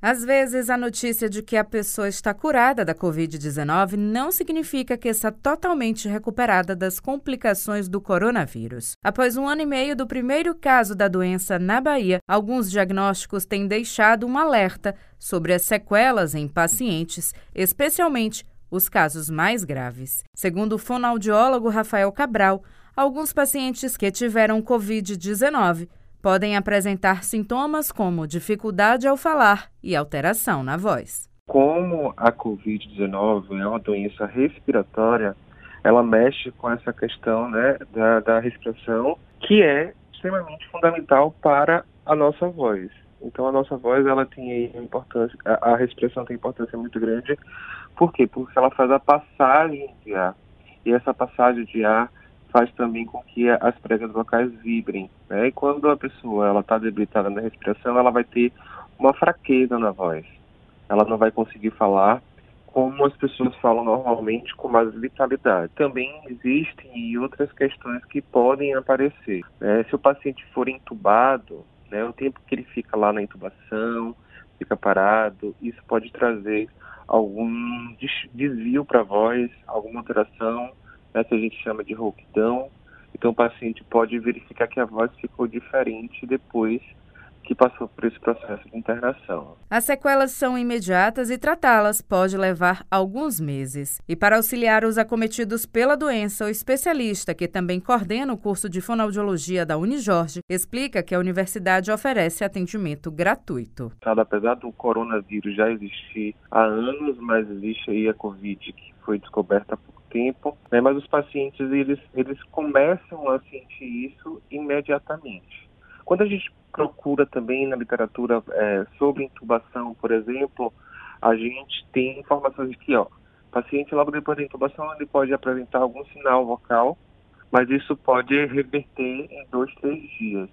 Às vezes, a notícia de que a pessoa está curada da Covid-19 não significa que está totalmente recuperada das complicações do coronavírus. Após um ano e meio do primeiro caso da doença na Bahia, alguns diagnósticos têm deixado um alerta sobre as sequelas em pacientes, especialmente os casos mais graves. Segundo o fonoaudiólogo Rafael Cabral, alguns pacientes que tiveram Covid-19 podem apresentar sintomas como dificuldade ao falar e alteração na voz. Como a Covid-19 é uma doença respiratória, ela mexe com essa questão né, da, da respiração, que é extremamente fundamental para a nossa voz. Então a nossa voz ela tem importância, a, a respiração tem importância muito grande. Por quê? Porque ela faz a passagem de ar. E essa passagem de ar faz também com que as pregas vocais vibrem. Né? E quando a pessoa ela está debilitada na respiração, ela vai ter uma fraqueza na voz. Ela não vai conseguir falar como as pessoas falam normalmente com mais vitalidade. Também existem outras questões que podem aparecer. Né? Se o paciente for entubado, né, o tempo que ele fica lá na intubação, fica parado, isso pode trazer algum desvio para a voz, alguma alteração né, que a gente chama de rouquidão. Então o paciente pode verificar que a voz ficou diferente depois que passou por esse processo de internação. As sequelas são imediatas e tratá-las pode levar alguns meses. E para auxiliar os acometidos pela doença, o especialista, que também coordena o curso de fonoaudiologia da Unijorge, explica que a universidade oferece atendimento gratuito. Apesar do coronavírus já existir há anos, mas existe aí a Covid que foi descoberta pouco tempo, né? mas os pacientes eles, eles começam a sentir isso imediatamente. Quando a gente procura também na literatura é, sobre intubação, por exemplo, a gente tem informações de que, ó, o paciente logo depois da intubação ele pode apresentar algum sinal vocal, mas isso pode reverter em dois, três dias.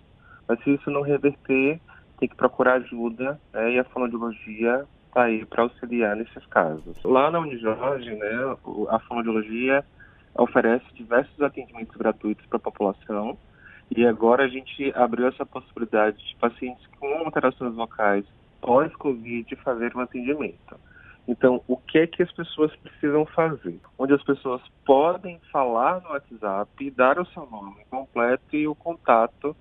Mas se isso não reverter, tem que procurar ajuda né, e a fonoaudiologia está aí para auxiliar nesses casos. Lá na Unijorge, né, a fonoaudiologia oferece diversos atendimentos gratuitos para a população, e agora a gente abriu essa possibilidade de pacientes com alterações vocais pós-Covid fazer um atendimento. Então, o que é que as pessoas precisam fazer? Onde as pessoas podem falar no WhatsApp, dar o seu nome completo e o contato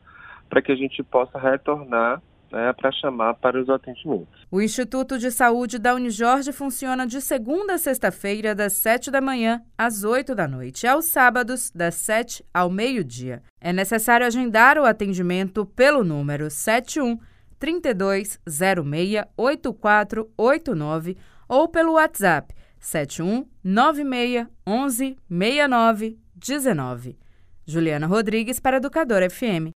para que a gente possa retornar né, para chamar para os atendimentos. O Instituto de Saúde da Unijorge funciona de segunda a sexta-feira, das 7 da manhã às 8 da noite, aos sábados, das 7 ao meio-dia. É necessário agendar o atendimento pelo número 71 3206 8489 ou pelo WhatsApp 71 96 11 69 19. Juliana Rodrigues para Educador FM.